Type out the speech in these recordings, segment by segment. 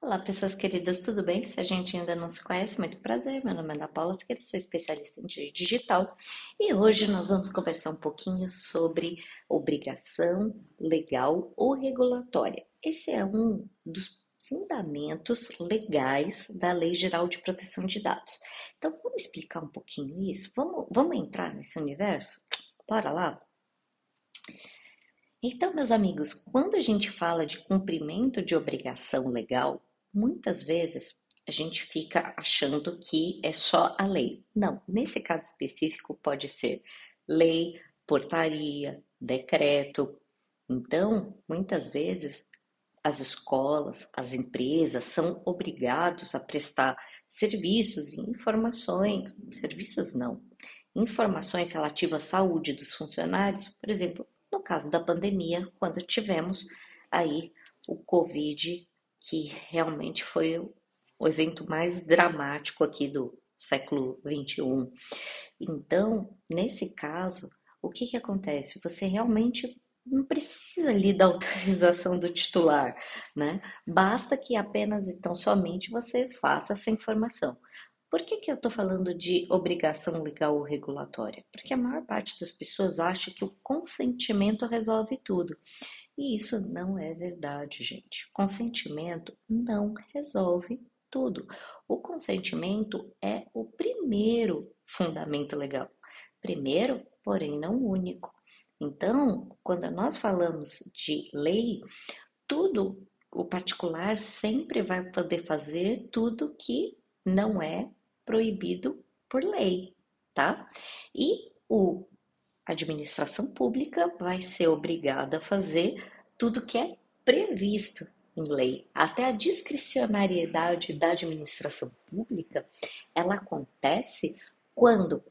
Olá, pessoas queridas, tudo bem? Se a gente ainda não se conhece, muito prazer. Meu nome é Ana Paula Siqueira, sou especialista em direito digital e hoje nós vamos conversar um pouquinho sobre obrigação legal ou regulatória. Esse é um dos fundamentos legais da Lei Geral de Proteção de Dados. Então, vamos explicar um pouquinho isso? Vamos, vamos entrar nesse universo? Bora lá? Então, meus amigos, quando a gente fala de cumprimento de obrigação legal, muitas vezes a gente fica achando que é só a lei. Não, nesse caso específico pode ser lei, portaria, decreto. Então, muitas vezes as escolas, as empresas são obrigados a prestar serviços e informações, serviços não, informações relativas à saúde dos funcionários, por exemplo, no caso da pandemia, quando tivemos aí o Covid que realmente foi o evento mais dramático aqui do século 21. Então, nesse caso, o que, que acontece? Você realmente não precisa ali da autorização do titular, né? Basta que apenas então somente você faça essa informação. Por que, que eu estou falando de obrigação legal ou regulatória? Porque a maior parte das pessoas acha que o consentimento resolve tudo. E isso não é verdade, gente. Consentimento não resolve tudo. O consentimento é o primeiro fundamento legal. Primeiro, porém não único. Então, quando nós falamos de lei, tudo o particular sempre vai poder fazer tudo que não é proibido por lei, tá? E o a administração pública vai ser obrigada a fazer tudo que é previsto em lei. Até a discricionariedade da administração pública, ela acontece quando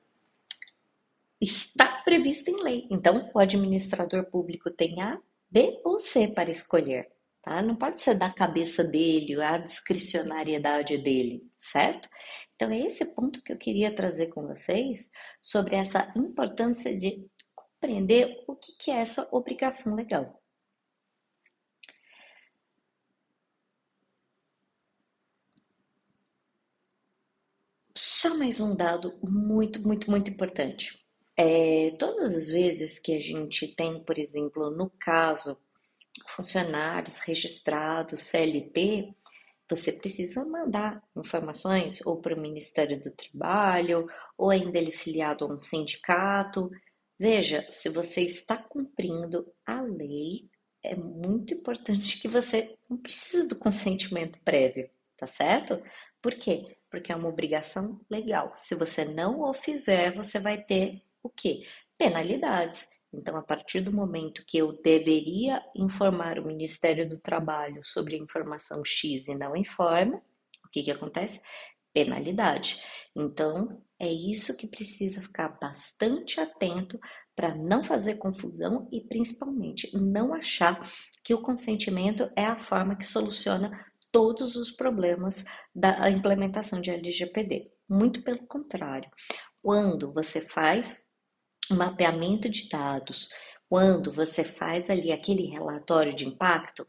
está prevista em lei. Então, o administrador público tem A, B ou C para escolher. Tá? Não pode ser da cabeça dele, a discricionariedade dele, certo? Então, é esse ponto que eu queria trazer com vocês sobre essa importância de compreender o que é essa obrigação legal. Só mais um dado muito, muito, muito importante. É, todas as vezes que a gente tem, por exemplo, no caso, funcionários registrados CLT, você precisa mandar informações ou para o Ministério do Trabalho, ou ainda ele filiado a um sindicato. Veja, se você está cumprindo a lei, é muito importante que você não precisa do consentimento prévio, tá certo? Por quê? Porque é uma obrigação legal. Se você não o fizer, você vai ter o quê? Penalidades. Então, a partir do momento que eu deveria informar o Ministério do Trabalho sobre a informação X e não informa, o que, que acontece? Penalidade. Então, é isso que precisa ficar bastante atento para não fazer confusão e principalmente não achar que o consentimento é a forma que soluciona todos os problemas da implementação de LGPD. Muito pelo contrário. Quando você faz mapeamento de dados, quando você faz ali aquele relatório de impacto,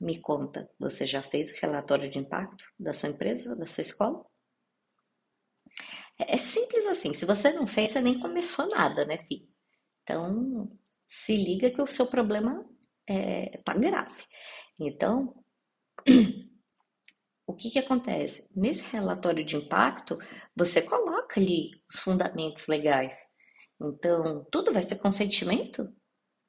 me conta, você já fez o relatório de impacto da sua empresa da sua escola? É simples assim, se você não fez, você nem começou nada, né, filho? Então, se liga que o seu problema é, tá grave. Então, o que que acontece? Nesse relatório de impacto, você coloca ali os fundamentos legais. Então, tudo vai ser consentimento,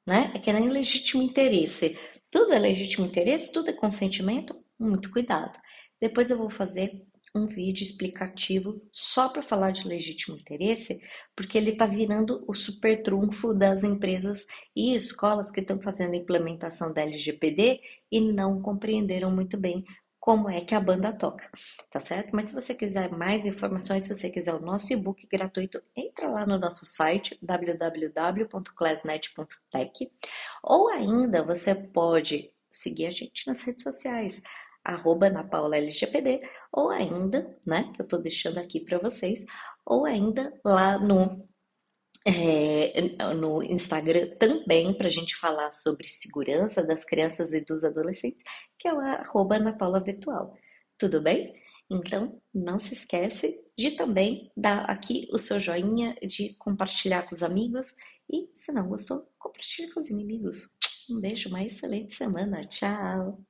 né? É que nem legítimo interesse. Tudo é legítimo interesse, tudo é consentimento. Muito cuidado. Depois eu vou fazer um vídeo explicativo só para falar de legítimo interesse, porque ele está virando o super trunfo das empresas e escolas que estão fazendo a implementação da LGPD e não compreenderam muito bem como é que a banda toca, tá certo? Mas se você quiser mais informações, se você quiser o nosso e-book gratuito, entra lá no nosso site www.classnet.tech ou ainda você pode seguir a gente nas redes sociais, arroba na Paula LGPD, ou ainda, né, que eu tô deixando aqui para vocês, ou ainda lá no é, no Instagram também para a gente falar sobre segurança das crianças e dos adolescentes, que é o arroba Virtual. Tudo bem? Então, não se esquece de também dar aqui o seu joinha, de compartilhar com os amigos e, se não gostou, compartilhe com os inimigos. Um beijo, uma excelente semana. Tchau!